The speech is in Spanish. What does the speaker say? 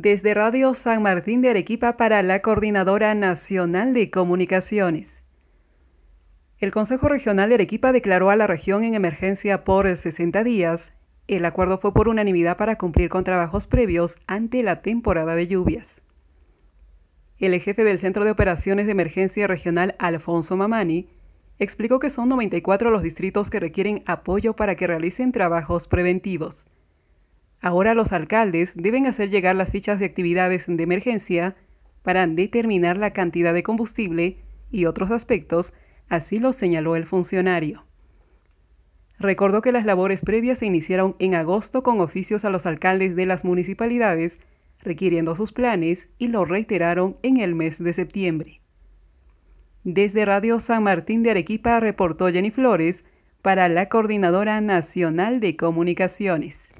Desde Radio San Martín de Arequipa para la Coordinadora Nacional de Comunicaciones. El Consejo Regional de Arequipa declaró a la región en emergencia por 60 días. El acuerdo fue por unanimidad para cumplir con trabajos previos ante la temporada de lluvias. El jefe del Centro de Operaciones de Emergencia Regional, Alfonso Mamani, explicó que son 94 los distritos que requieren apoyo para que realicen trabajos preventivos. Ahora los alcaldes deben hacer llegar las fichas de actividades de emergencia para determinar la cantidad de combustible y otros aspectos, así lo señaló el funcionario. Recordó que las labores previas se iniciaron en agosto con oficios a los alcaldes de las municipalidades requiriendo sus planes y lo reiteraron en el mes de septiembre. Desde Radio San Martín de Arequipa reportó Jenny Flores para la Coordinadora Nacional de Comunicaciones.